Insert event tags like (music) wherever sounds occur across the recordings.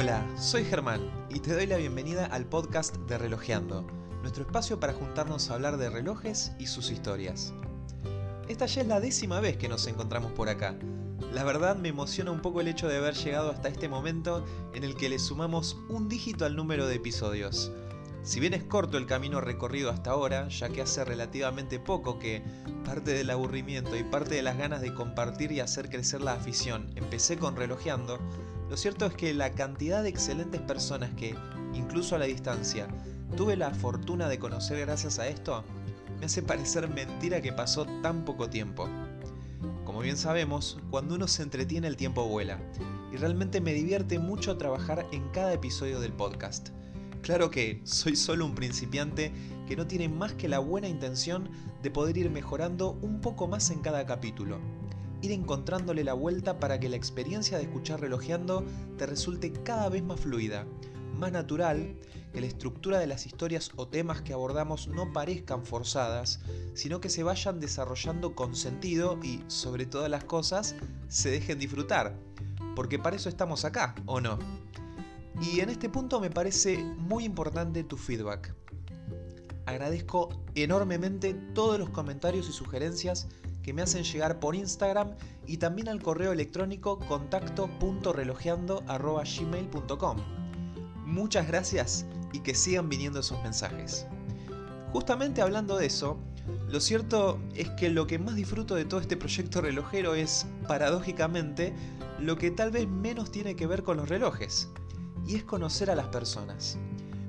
Hola, soy Germán y te doy la bienvenida al podcast de Relojeando, nuestro espacio para juntarnos a hablar de relojes y sus historias. Esta ya es la décima vez que nos encontramos por acá. La verdad me emociona un poco el hecho de haber llegado hasta este momento en el que le sumamos un dígito al número de episodios. Si bien es corto el camino recorrido hasta ahora, ya que hace relativamente poco que parte del aburrimiento y parte de las ganas de compartir y hacer crecer la afición empecé con relojeando, lo cierto es que la cantidad de excelentes personas que, incluso a la distancia, tuve la fortuna de conocer gracias a esto, me hace parecer mentira que pasó tan poco tiempo. Como bien sabemos, cuando uno se entretiene el tiempo vuela, y realmente me divierte mucho trabajar en cada episodio del podcast. Claro que soy solo un principiante que no tiene más que la buena intención de poder ir mejorando un poco más en cada capítulo. Ir encontrándole la vuelta para que la experiencia de escuchar relojeando te resulte cada vez más fluida, más natural, que la estructura de las historias o temas que abordamos no parezcan forzadas, sino que se vayan desarrollando con sentido y, sobre todas las cosas, se dejen disfrutar. Porque para eso estamos acá, ¿o no? Y en este punto me parece muy importante tu feedback. Agradezco enormemente todos los comentarios y sugerencias que me hacen llegar por Instagram y también al correo electrónico contacto.relojeando.gmail.com. Muchas gracias y que sigan viniendo esos mensajes. Justamente hablando de eso, lo cierto es que lo que más disfruto de todo este proyecto relojero es, paradójicamente, lo que tal vez menos tiene que ver con los relojes y es conocer a las personas.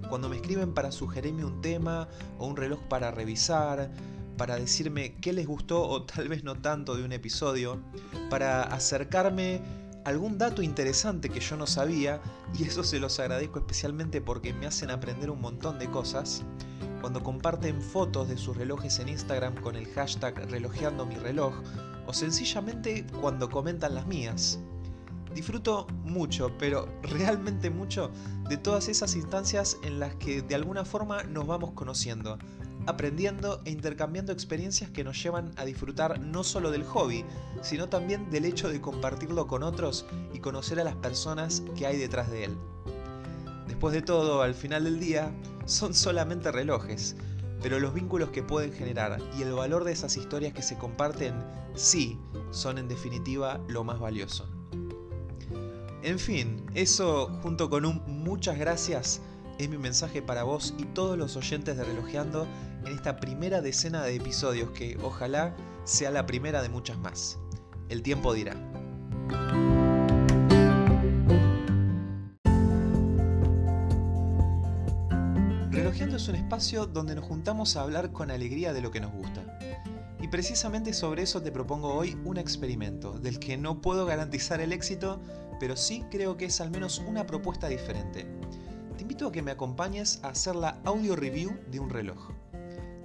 Cuando me escriben para sugerirme un tema o un reloj para revisar, para decirme qué les gustó o tal vez no tanto de un episodio, para acercarme algún dato interesante que yo no sabía, y eso se los agradezco especialmente porque me hacen aprender un montón de cosas, cuando comparten fotos de sus relojes en Instagram con el hashtag relojeando mi reloj, o sencillamente cuando comentan las mías. Disfruto mucho, pero realmente mucho, de todas esas instancias en las que de alguna forma nos vamos conociendo, aprendiendo e intercambiando experiencias que nos llevan a disfrutar no solo del hobby, sino también del hecho de compartirlo con otros y conocer a las personas que hay detrás de él. Después de todo, al final del día, son solamente relojes, pero los vínculos que pueden generar y el valor de esas historias que se comparten, sí, son en definitiva lo más valioso. En fin, eso junto con un muchas gracias es mi mensaje para vos y todos los oyentes de Relojeando en esta primera decena de episodios que ojalá sea la primera de muchas más. El tiempo dirá. Relojeando es un espacio donde nos juntamos a hablar con alegría de lo que nos gusta. Y precisamente sobre eso te propongo hoy un experimento, del que no puedo garantizar el éxito, pero sí creo que es al menos una propuesta diferente. Que me acompañes a hacer la audio review de un reloj.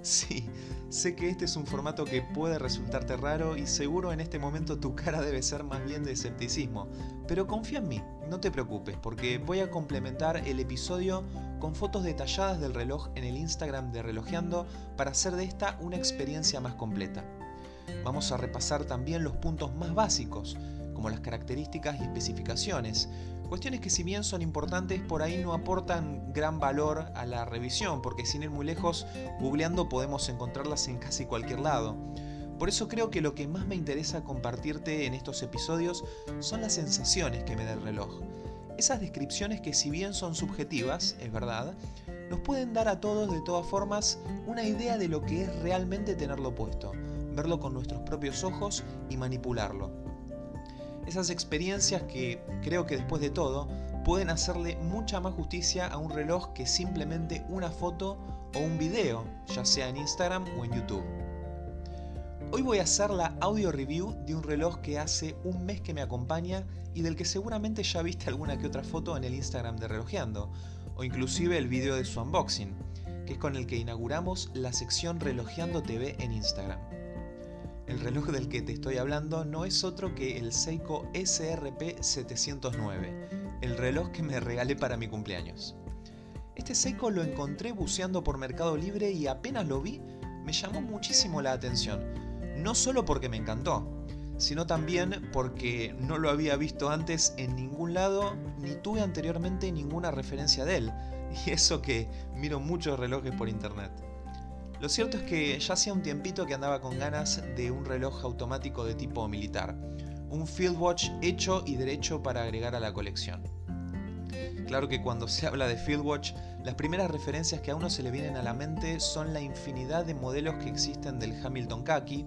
Sí, sé que este es un formato que puede resultarte raro y seguro en este momento tu cara debe ser más bien de escepticismo, pero confía en mí, no te preocupes, porque voy a complementar el episodio con fotos detalladas del reloj en el Instagram de Relojeando para hacer de esta una experiencia más completa. Vamos a repasar también los puntos más básicos, como las características y especificaciones. Cuestiones que si bien son importantes, por ahí no aportan gran valor a la revisión, porque sin ir muy lejos, googleando podemos encontrarlas en casi cualquier lado. Por eso creo que lo que más me interesa compartirte en estos episodios son las sensaciones que me da el reloj. Esas descripciones que si bien son subjetivas, es verdad, nos pueden dar a todos de todas formas una idea de lo que es realmente tenerlo puesto, verlo con nuestros propios ojos y manipularlo esas experiencias que creo que después de todo pueden hacerle mucha más justicia a un reloj que simplemente una foto o un video, ya sea en Instagram o en YouTube. Hoy voy a hacer la audio review de un reloj que hace un mes que me acompaña y del que seguramente ya viste alguna que otra foto en el Instagram de Relojeando, o inclusive el video de su unboxing, que es con el que inauguramos la sección Relojeando TV en Instagram. El reloj del que te estoy hablando no es otro que el Seiko SRP 709, el reloj que me regalé para mi cumpleaños. Este Seiko lo encontré buceando por Mercado Libre y apenas lo vi me llamó muchísimo la atención, no solo porque me encantó, sino también porque no lo había visto antes en ningún lado ni tuve anteriormente ninguna referencia de él, (laughs) y eso que miro muchos relojes por internet. Lo cierto es que ya hacía un tiempito que andaba con ganas de un reloj automático de tipo militar, un Field Watch hecho y derecho para agregar a la colección. Claro que cuando se (laughs) habla de Fieldwatch, las primeras referencias que a uno se le vienen a la mente son la infinidad de modelos que existen del Hamilton Kaki,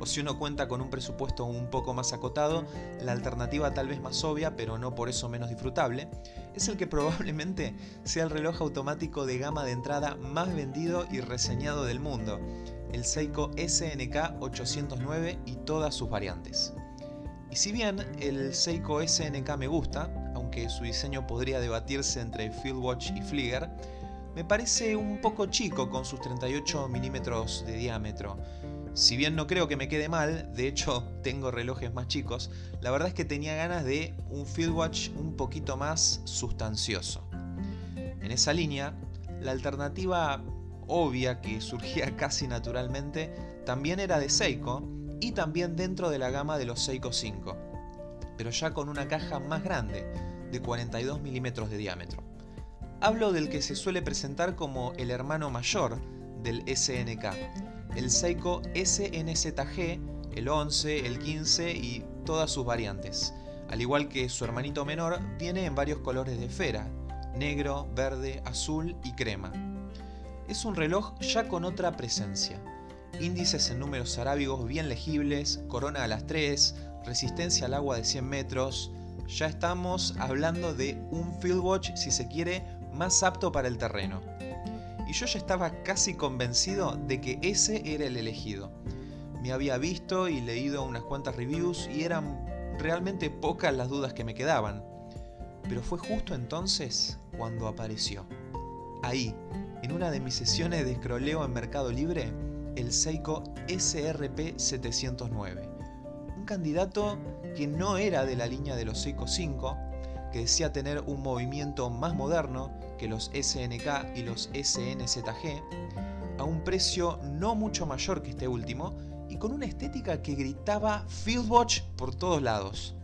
o si uno cuenta con un presupuesto un poco más acotado, la alternativa tal vez más obvia, pero no por eso menos disfrutable, es el que (laughs) probablemente sea el reloj automático de gama de entrada más vendido y reseñado del mundo, el Seiko SNK 809 y todas sus variantes. Y si bien el Seiko SNK me gusta, aunque su diseño podría debatirse entre Fieldwatch y Flieger, me parece un poco chico con sus 38 milímetros de diámetro. Si bien no creo que me quede mal, de hecho (laughs) tengo relojes más chicos, la verdad es que tenía ganas de un Fieldwatch un poquito más sustancioso. En esa línea, la alternativa obvia que (laughs) surgía casi naturalmente también era de Seiko y también dentro de la gama de los Seiko 5, pero ya con una caja más grande, de 42 milímetros de diámetro. Hablo del que se suele presentar como el hermano mayor del SNK, el Seiko SNZG, el 11, el 15 y todas sus variantes. Al igual que su hermanito menor, viene en varios colores de esfera, negro, verde, azul y crema. Es un reloj ya con otra presencia. Índices en números arábigos bien legibles, corona a las 3, resistencia al agua de 100 metros, ya estamos hablando de un field watch, si se quiere, más apto para el terreno. Y yo ya estaba casi convencido de que ese era el elegido. Me había visto y leído unas cuantas reviews y eran realmente pocas las dudas que me quedaban. Pero fue justo entonces cuando apareció. Ahí, en una de mis sesiones de scrolleo en Mercado Libre, el Seiko SRP 709 candidato que no era de la línea de los Seiko 5, que decía tener un movimiento más moderno que los SNK y los SNZG, a un precio no mucho mayor que este último y con una estética que gritaba Fieldwatch por todos lados.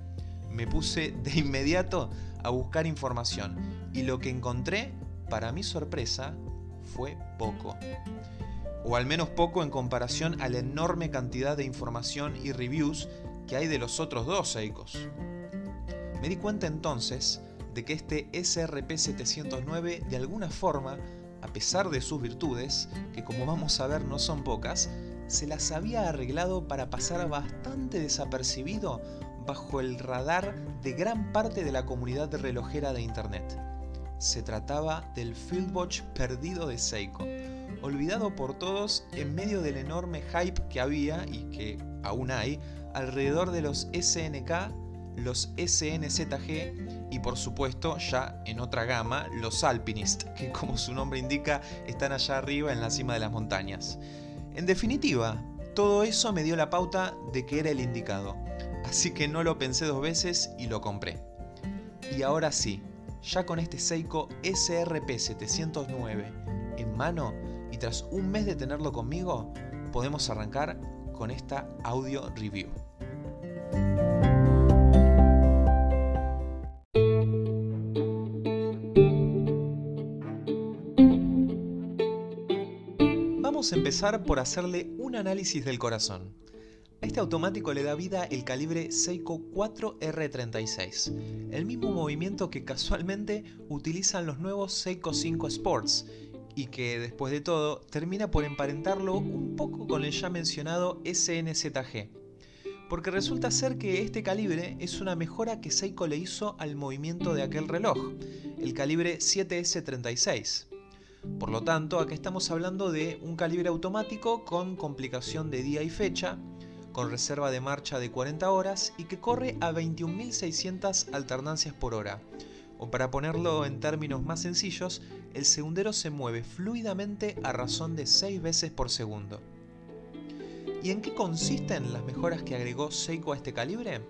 Me puse de inmediato a buscar información y lo que encontré, para mi sorpresa, fue poco. O al menos poco en comparación a la enorme cantidad de información y reviews que hay de los otros dos Seikos. Me di cuenta entonces de que este SRP-709 de alguna forma, a pesar de sus virtudes, que como vamos a ver no son pocas, se las había arreglado para pasar bastante desapercibido bajo el radar de gran parte de la comunidad relojera de Internet. Se trataba del Fieldwatch perdido de Seiko, olvidado por todos en medio del enorme hype que había y que aún hay alrededor de los SNK, los SNZG y por supuesto ya en otra gama los Alpinist, que como su nombre indica están allá arriba en la cima de las montañas. En definitiva, todo eso me dio la pauta de que era el indicado, así que no lo pensé dos veces y lo compré. Y ahora sí, ya con este Seiko SRP 709 en mano y tras un mes de tenerlo conmigo, podemos arrancar con esta audio review. Vamos a empezar por hacerle un análisis del corazón. A este automático le da vida el calibre Seiko 4R36, el mismo movimiento que casualmente utilizan los nuevos Seiko 5 Sports y que después de todo termina por emparentarlo un poco con el ya mencionado SNZG. Porque resulta ser que este calibre es una mejora que Seiko le hizo al movimiento de aquel reloj, el calibre 7S36. Por lo tanto, acá estamos hablando de un calibre automático con complicación de día y fecha, con reserva de marcha de 40 horas y que corre a 21.600 alternancias por hora, o para ponerlo en términos más sencillos, el segundero se mueve fluidamente a razón de 6 veces por segundo. ¿Y en qué consisten las mejoras que agregó Seiko a este calibre?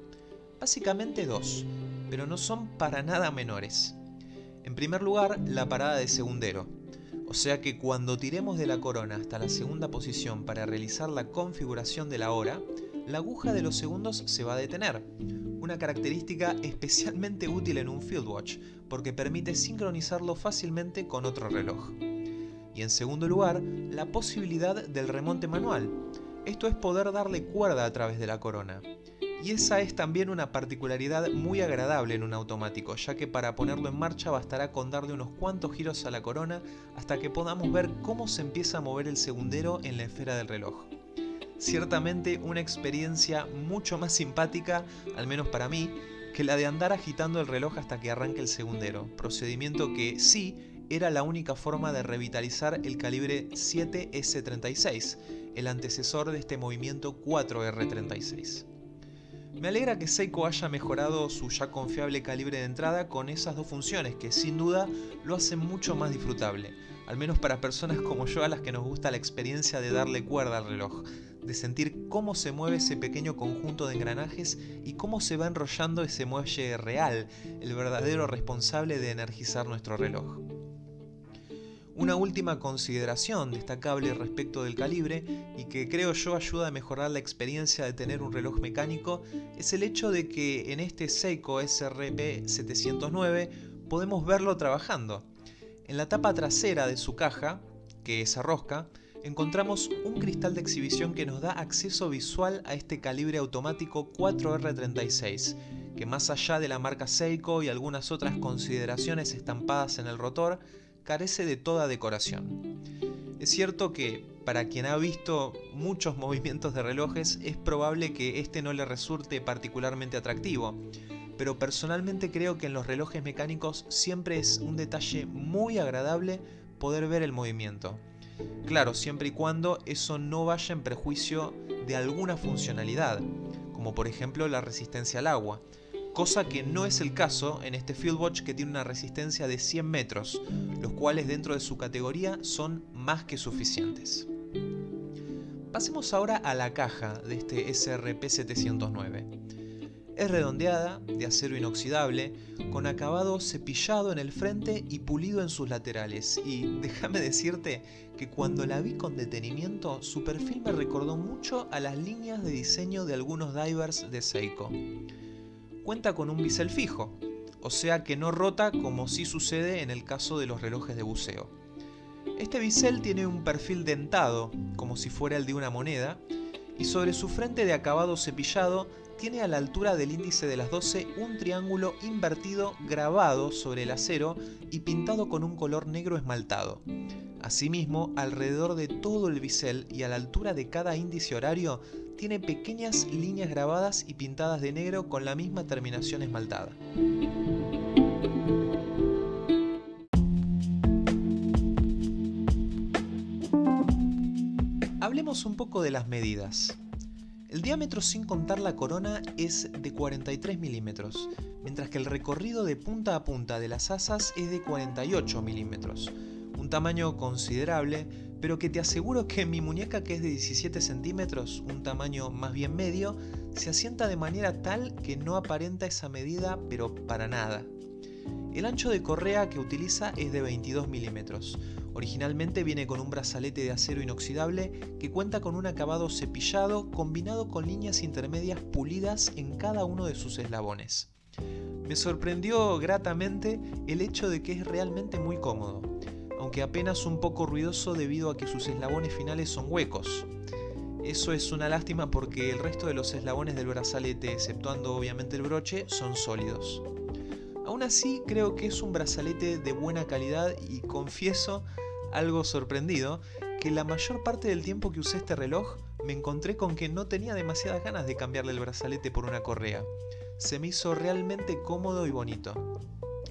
Básicamente dos, pero no son para nada menores. En primer lugar, la parada de segundero, o sea que cuando tiremos de la corona hasta la segunda posición para realizar la configuración de la hora, la aguja de los segundos se va a detener, una característica especialmente útil en un field watch, porque permite sincronizarlo fácilmente con otro reloj. Y en segundo lugar, la posibilidad del remonte manual, esto es poder darle cuerda a través de la corona. Y esa es también una particularidad muy agradable en un automático, ya que para ponerlo en marcha bastará con darle unos cuantos giros a la corona hasta que podamos ver cómo se empieza a mover el segundero en la esfera del reloj. Ciertamente una experiencia mucho más simpática, al menos para mí, que la de andar agitando el reloj hasta que arranque el segundero, procedimiento que sí era la única forma de revitalizar el calibre 7S36, el antecesor de este movimiento 4R36. Me alegra que Seiko haya mejorado su ya confiable calibre de entrada con esas dos funciones que sin duda lo hacen mucho más disfrutable, al menos para personas como yo a las que nos gusta la experiencia de darle cuerda al reloj, de sentir cómo se mueve ese pequeño conjunto de engranajes y cómo se va enrollando ese muelle real, el verdadero responsable de energizar nuestro reloj. Una última consideración destacable respecto del calibre y que creo yo ayuda a mejorar la experiencia de tener un reloj mecánico es el hecho de que en este Seiko SRP 709 podemos verlo trabajando. En la tapa trasera de su caja, que es a rosca, encontramos un cristal de exhibición que nos da acceso visual a este calibre automático 4R36, que más allá de la marca Seiko y algunas otras consideraciones estampadas en el rotor, carece de toda decoración. Es cierto que para quien ha visto muchos movimientos de relojes es probable que este no le resulte particularmente atractivo, pero personalmente creo que en los relojes mecánicos siempre es un detalle muy agradable poder ver el movimiento. Claro, siempre y cuando eso no vaya en prejuicio de alguna funcionalidad, como por ejemplo la resistencia al agua, cosa que no es el caso en este Fieldwatch que tiene una resistencia de 100 metros, los cuales dentro de su categoría son más que suficientes. Pasemos ahora a la caja de este SRP709. Es redondeada, de acero inoxidable, con acabado cepillado en el frente y pulido en sus laterales. Y déjame decirte que cuando la vi con detenimiento, su perfil me recordó mucho a las líneas de diseño de algunos divers de Seiko cuenta con un bisel fijo, o sea que no rota como sí sucede en el caso de los relojes de buceo. Este bisel tiene un perfil dentado, como si fuera el de una moneda, y sobre su frente de acabado cepillado tiene a la altura del índice de las 12 un triángulo invertido grabado sobre el acero y pintado con un color negro esmaltado. Asimismo, alrededor de todo el bisel y a la altura de cada índice horario tiene pequeñas líneas grabadas y pintadas de negro con la misma terminación esmaltada. Hablemos un poco de las medidas. El diámetro sin contar la corona es de 43 milímetros, mientras que el recorrido de punta a punta de las asas es de 48 milímetros, un tamaño considerable pero que te aseguro que mi muñeca que es de 17 centímetros, un tamaño más bien medio, se asienta de manera tal que no aparenta esa medida pero para nada. El ancho de correa que utiliza es de 22 milímetros. Originalmente viene con un brazalete de acero inoxidable que cuenta con un acabado cepillado combinado con líneas intermedias pulidas en cada uno de sus eslabones. Me sorprendió gratamente el hecho de que es realmente muy cómodo aunque apenas un poco ruidoso debido a que sus eslabones finales son huecos. Eso es una lástima porque el resto de los eslabones del brazalete, exceptuando obviamente el broche, son sólidos. Aún así, creo que es un brazalete de buena calidad y confieso, algo sorprendido, que la mayor parte del tiempo que usé este reloj me encontré con que no tenía demasiadas ganas de cambiarle el brazalete por una correa. Se me hizo realmente cómodo y bonito.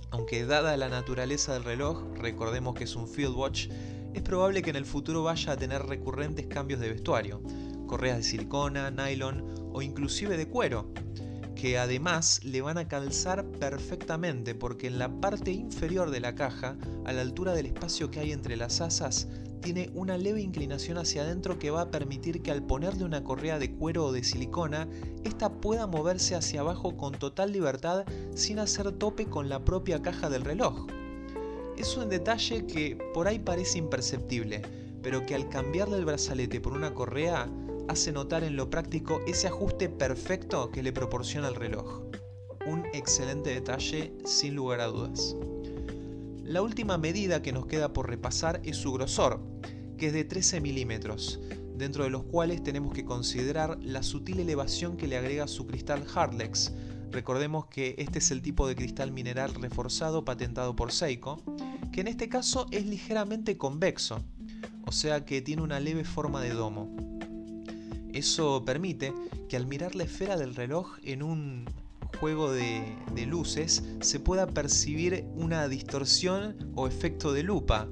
Aunque dada la naturaleza del reloj, recordemos que es un field watch, es probable que en el futuro vaya a tener recurrentes cambios de vestuario, correas de silicona, nylon o inclusive de cuero, que además le van a calzar perfectamente porque en la parte inferior de la caja, a la altura del espacio que hay entre las asas, tiene una leve inclinación hacia adentro que va a permitir que al ponerle una correa de cuero o de silicona, ésta pueda moverse hacia abajo con total libertad sin hacer tope con la propia caja del reloj. Es un detalle que por ahí parece imperceptible, pero que al cambiarle el brazalete por una correa hace notar en lo práctico ese ajuste perfecto que le proporciona el reloj. Un excelente detalle sin lugar a dudas. La última medida que nos queda por repasar es su grosor, que es de 13 milímetros, dentro de los cuales tenemos que considerar la sutil elevación que le agrega su cristal Hardlex. Recordemos que este es el tipo de cristal mineral reforzado patentado por Seiko, que en este caso es ligeramente convexo, o sea que tiene una leve forma de domo. Eso permite que al mirar la esfera del reloj en un juego de, luces se pueda percibir una distorsión o efecto de lupa.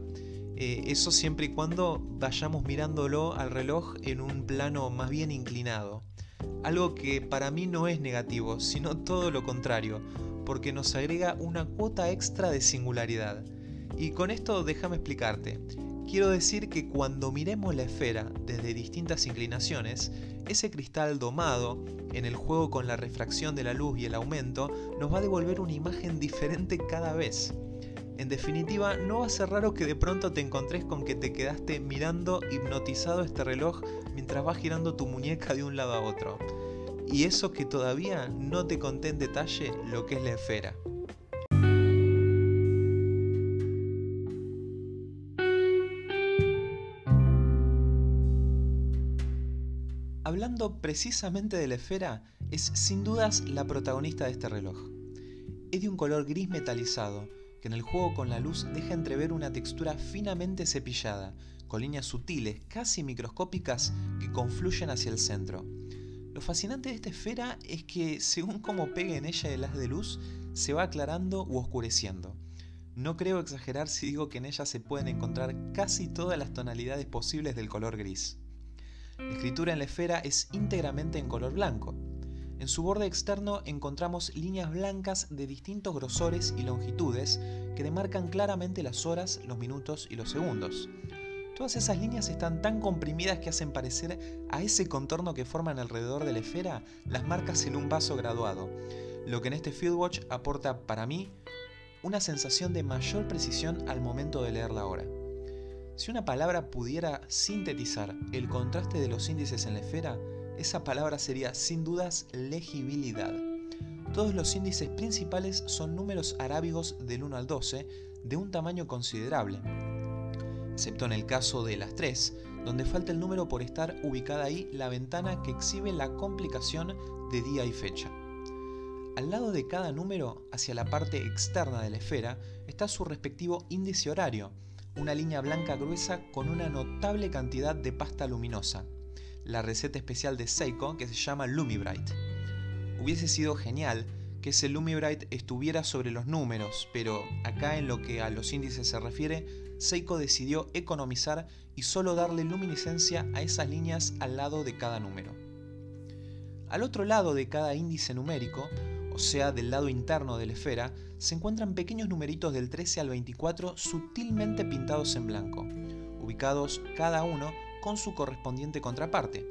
Eh, eso siempre y cuando vayamos mirándolo al reloj en un plano más bien inclinado. Algo que para mí no es negativo, sino todo lo contrario, porque nos agrega una cuota extra de singularidad. Y con esto déjame explicarte. Quiero decir que cuando miremos la esfera desde distintas inclinaciones, ese cristal domado, en el juego con la refracción de la luz y el aumento, nos va a devolver una imagen diferente cada vez. En definitiva, no va a ser raro que de pronto te encontres con que te quedaste mirando hipnotizado este reloj mientras vas girando tu muñeca de un lado a otro. Y eso que todavía no te conté en detalle lo que es la esfera. Precisamente de la esfera, es sin dudas la protagonista de este reloj. Es de un color gris metalizado, que en el juego con la luz deja entrever una textura finamente cepillada, con líneas sutiles, casi microscópicas, que confluyen hacia el centro. Lo fascinante de esta esfera es que, según cómo pegue en ella el haz de luz, se va aclarando u oscureciendo. No creo exagerar si digo que en ella se pueden encontrar casi todas las tonalidades posibles del color gris. La escritura en la esfera es íntegramente en color blanco. En su borde externo encontramos líneas blancas de distintos grosores y longitudes que demarcan claramente las horas, los minutos y los segundos. Todas esas líneas están tan comprimidas que hacen parecer a ese contorno que forman alrededor de la esfera las marcas en un vaso graduado, lo que en este Fieldwatch aporta para mí una sensación de mayor precisión al momento de leer la hora. Si una palabra pudiera sintetizar el contraste de los índices en la esfera, esa palabra sería sin dudas legibilidad. Todos los índices principales son números arábigos del 1 al 12 de un tamaño considerable, excepto en el caso de las 3, donde falta el número por estar ubicada ahí la ventana que exhibe la complicación de día y fecha. Al lado de cada número, hacia la parte externa de la esfera, está su respectivo índice horario, una línea blanca gruesa con una notable cantidad de pasta luminosa, la receta especial de Seiko que se llama Lumibright. Hubiese sido genial que ese Lumibright estuviera sobre los números, pero acá en lo que a los índices se refiere, Seiko decidió economizar y solo darle luminiscencia a esas líneas al lado de cada número. Al otro lado de cada índice numérico, o sea, del lado interno de la esfera, se encuentran pequeños numeritos del 13 al 24 sutilmente pintados en blanco, ubicados cada uno con su correspondiente contraparte.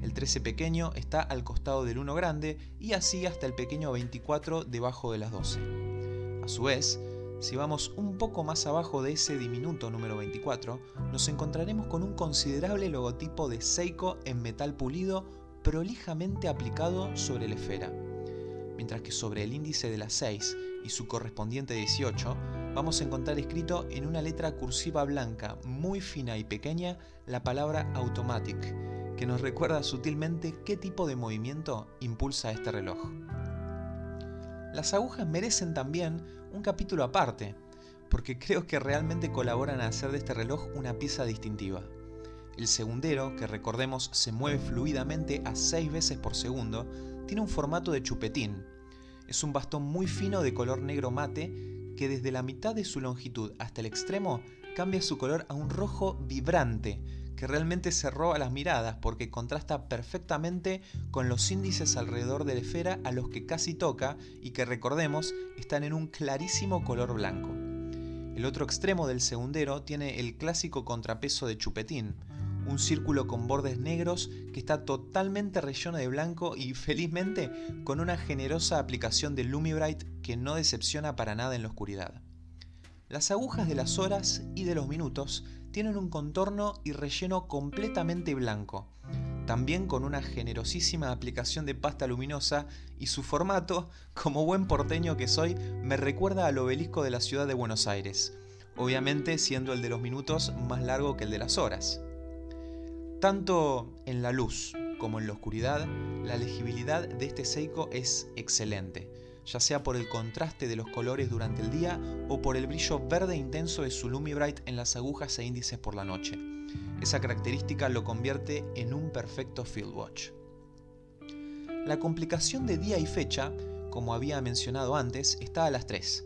El 13 pequeño está al costado del 1 grande y así hasta el pequeño 24 debajo de las 12. A su vez, si vamos un poco más abajo de ese diminuto número 24, nos encontraremos con un considerable logotipo de Seiko en metal pulido prolijamente aplicado sobre la esfera mientras que sobre el índice de las 6 y su correspondiente 18 vamos a encontrar escrito en una letra cursiva blanca muy fina y pequeña la palabra automatic, que nos recuerda sutilmente qué tipo de movimiento impulsa este reloj. Las agujas merecen también un capítulo aparte, porque creo que realmente colaboran a hacer de este reloj una pieza distintiva. El segundero, que recordemos se mueve fluidamente a 6 veces por segundo, tiene un formato de chupetín. Es un bastón muy fino de color negro mate que desde la mitad de su longitud hasta el extremo cambia su color a un rojo vibrante que realmente se roba las miradas porque contrasta perfectamente con los índices alrededor de la esfera a los que casi toca y que recordemos están en un clarísimo color blanco. El otro extremo del segundero tiene el clásico contrapeso de chupetín, un círculo con bordes negros que está totalmente relleno de blanco y felizmente con una generosa aplicación de Lumibright que no decepciona para nada en la oscuridad. Las agujas de las horas y de los minutos tienen un contorno y relleno completamente blanco, también con una generosísima aplicación de pasta luminosa y su formato, como buen porteño que soy, me recuerda al obelisco de la ciudad de Buenos Aires, obviamente siendo el de los minutos más largo que el de las horas. Tanto en la luz como en la oscuridad, la legibilidad de este Seiko es excelente, ya sea por el contraste de los colores durante el día o por el brillo verde intenso de su Lumibright en las agujas e índices por la noche. Esa característica lo convierte en un perfecto field watch. La complicación de día y fecha, como había mencionado antes, está a las 3.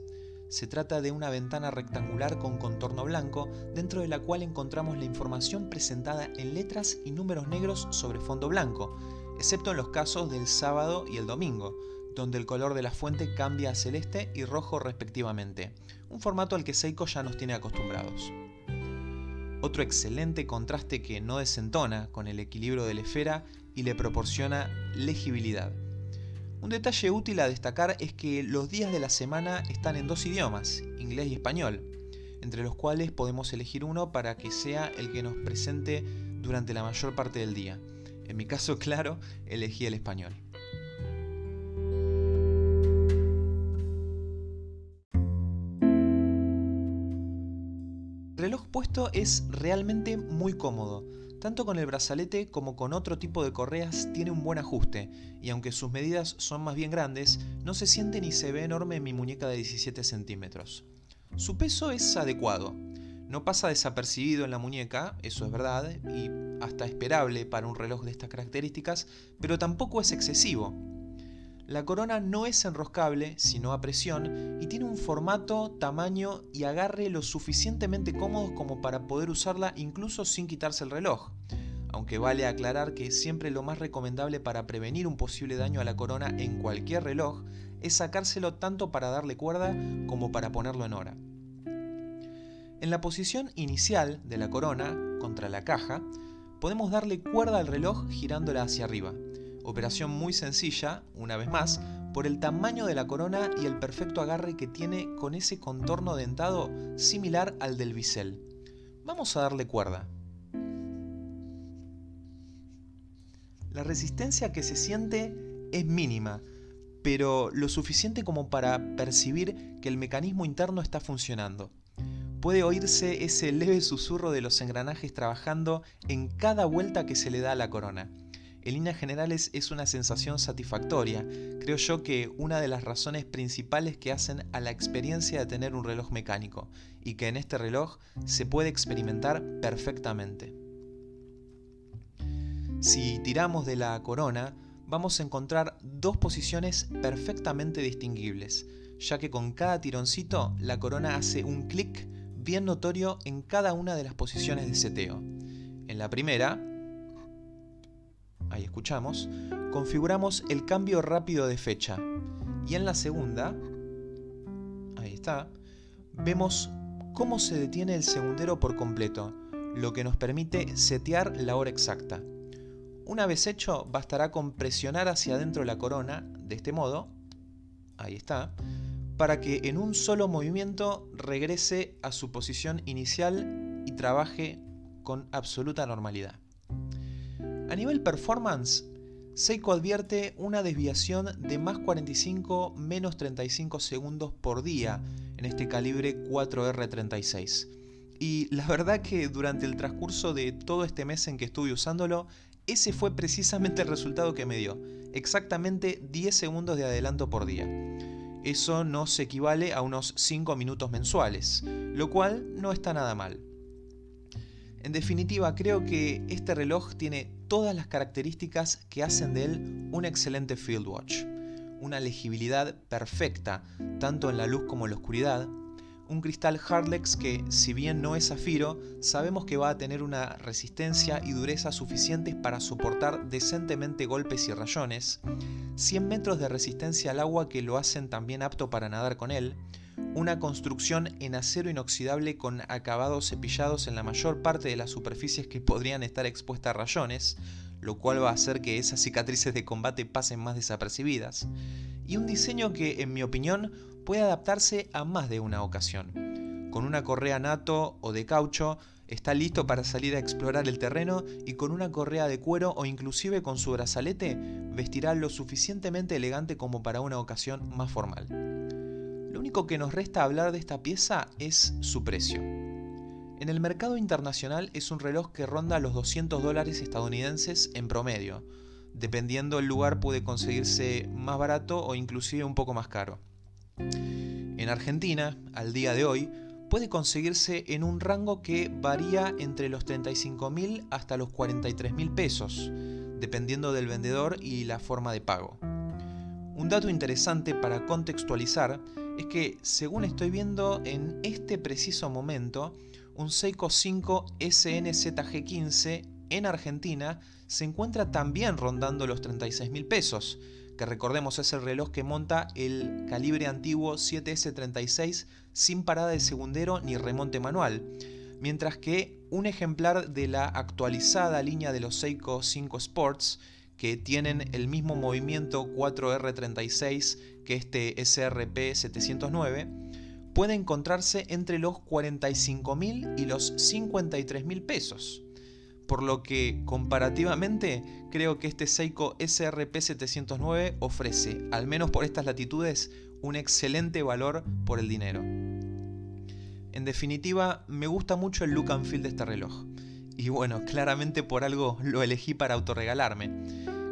Se trata de una ventana rectangular con contorno blanco, dentro de la cual encontramos la información presentada en letras y números negros sobre fondo blanco, excepto en los casos del sábado y el domingo, donde el color de la fuente cambia a celeste y rojo respectivamente, un formato al que Seiko ya nos tiene acostumbrados. Otro excelente contraste que no desentona con el equilibrio de la esfera y le proporciona legibilidad. Un detalle útil a destacar es que los días de la semana están en dos idiomas, inglés y español, entre los cuales podemos elegir uno para que sea el que nos presente durante la mayor parte del día. En mi caso, (laughs) claro, elegí el español. El reloj puesto es realmente muy cómodo tanto con el brazalete como con otro tipo de correas tiene un buen ajuste, y aunque sus medidas son más bien grandes, no se siente ni se ve enorme en mi muñeca de 17 centímetros. Su peso es adecuado, no pasa desapercibido en la muñeca, eso es verdad, y hasta esperable para un reloj de estas características, pero tampoco es excesivo. La corona no es enroscable, sino a presión, y tiene un formato, tamaño y agarre lo suficientemente cómodos como para poder usarla incluso sin quitarse el reloj. Aunque vale aclarar que siempre lo más recomendable para prevenir un posible daño a la corona en cualquier reloj es sacárselo tanto para darle cuerda como para ponerlo en hora. En la posición inicial de la corona, contra la caja, podemos darle cuerda al reloj girándola hacia arriba operación muy sencilla, una vez más, por el tamaño de la corona y el perfecto agarre que tiene con ese contorno dentado similar al del bisel. Vamos a darle cuerda. La resistencia que se siente es mínima, pero lo suficiente como para percibir que el mecanismo interno está funcionando. Puede oírse ese leve susurro de los engranajes trabajando en cada vuelta que se le da a la corona en líneas generales es una sensación satisfactoria. Creo yo que una de las razones principales que hacen a la experiencia de tener un reloj mecánico y que en este reloj se puede experimentar perfectamente. Si tiramos de la corona, vamos a encontrar dos posiciones perfectamente distinguibles, ya que con cada tironcito la corona hace un clic bien notorio en cada una de las posiciones de seteo. En la primera, ahí escuchamos, configuramos el cambio rápido de fecha. Y en la segunda, ahí está, vemos cómo se detiene el segundero por completo, lo que nos permite setear la hora exacta. Una vez hecho, bastará con presionar hacia adentro la corona, de este modo, ahí está, para que en un solo movimiento regrese a su posición inicial y trabaje con absoluta normalidad. A nivel performance, Seiko advierte una desviación de más 45 menos 35 segundos por día en este calibre 4R36. Y la verdad que durante el transcurso de todo este mes en que estuve usándolo, ese fue precisamente el resultado que me dio. Exactamente 10 segundos de adelanto por día. Eso nos equivale a unos 5 minutos mensuales, lo cual no está nada mal. En definitiva, creo que este reloj tiene todas las características que hacen de él un excelente field watch. Una legibilidad perfecta, tanto en la luz como en la oscuridad. Un cristal Hardlex que, si bien no es zafiro, sabemos que va a tener una resistencia y dureza suficientes para soportar decentemente golpes y rayones. 100 metros de resistencia al agua que lo hacen también apto para nadar con él una construcción en acero inoxidable con acabados cepillados en la mayor parte de las superficies que podrían estar expuestas a rayones, lo cual va a hacer que esas cicatrices de combate pasen más desapercibidas, y un diseño que, en mi opinión, puede adaptarse a más de una ocasión. Con una correa nato o de caucho, Está listo para salir a explorar el terreno y con una correa de cuero o inclusive con su brazalete vestirá lo suficientemente elegante como para una ocasión más formal. Lo único que nos resta hablar de esta pieza es su precio. En el mercado internacional es un reloj que ronda los 200 dólares estadounidenses en promedio. Dependiendo del lugar puede conseguirse más barato o inclusive un poco más caro. En Argentina, al día de hoy, puede conseguirse en un rango que varía entre los 35.000 hasta los 43.000 pesos, dependiendo del vendedor y la forma de pago. Un dato interesante para contextualizar es que, según estoy viendo en este preciso momento, un Seiko 5 SNZG15 en Argentina se encuentra también rondando los 36.000 pesos, que recordemos es el reloj que monta el calibre antiguo 7S36 sin parada de segundero ni remonte manual, mientras que un ejemplar de la actualizada línea de los Seiko 5 Sports, que tienen el mismo movimiento 4R36 que este SRP 709, puede encontrarse entre los 45.000 y los 53.000 pesos por lo que comparativamente creo que este Seiko SRP709 ofrece, al menos por estas latitudes, un excelente valor por el dinero. En definitiva, me gusta mucho el look and feel de este reloj. Y bueno, claramente por algo lo elegí para autorregalarme.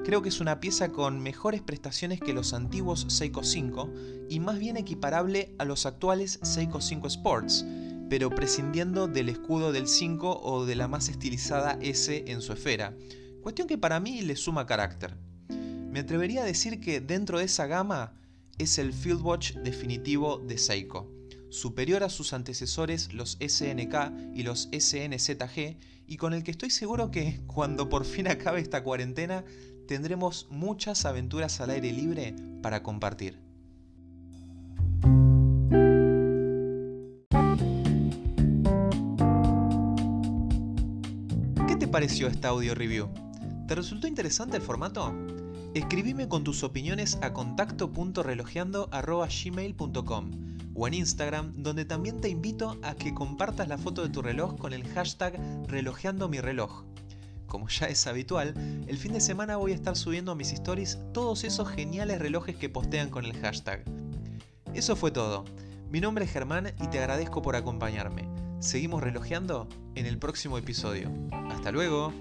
Creo que es una pieza con mejores prestaciones que los antiguos Seiko 5 y más bien equiparable a los actuales Seiko 5 Sports, pero prescindiendo del escudo del 5 o de la más estilizada S en su esfera, cuestión que para mí le suma carácter. Me atrevería a decir que dentro de esa gama es el Fieldwatch definitivo de Seiko, superior a sus antecesores los SNK y los SNZG, y con el que estoy seguro que cuando por fin acabe esta cuarentena tendremos muchas aventuras al aire libre para compartir. pareció esta audio review? ¿Te resultó interesante el formato? Escribime con tus opiniones a contacto.relojeando.gmail.com o en Instagram, donde también te invito a que compartas la foto de tu reloj con el hashtag relojeando mi reloj. Como ya es habitual, el fin de semana voy a estar subiendo a mis stories todos esos geniales relojes que postean con el hashtag. Eso fue todo. Mi nombre es Germán y te agradezco por acompañarme. Seguimos relojeando en el próximo episodio. Hasta luego.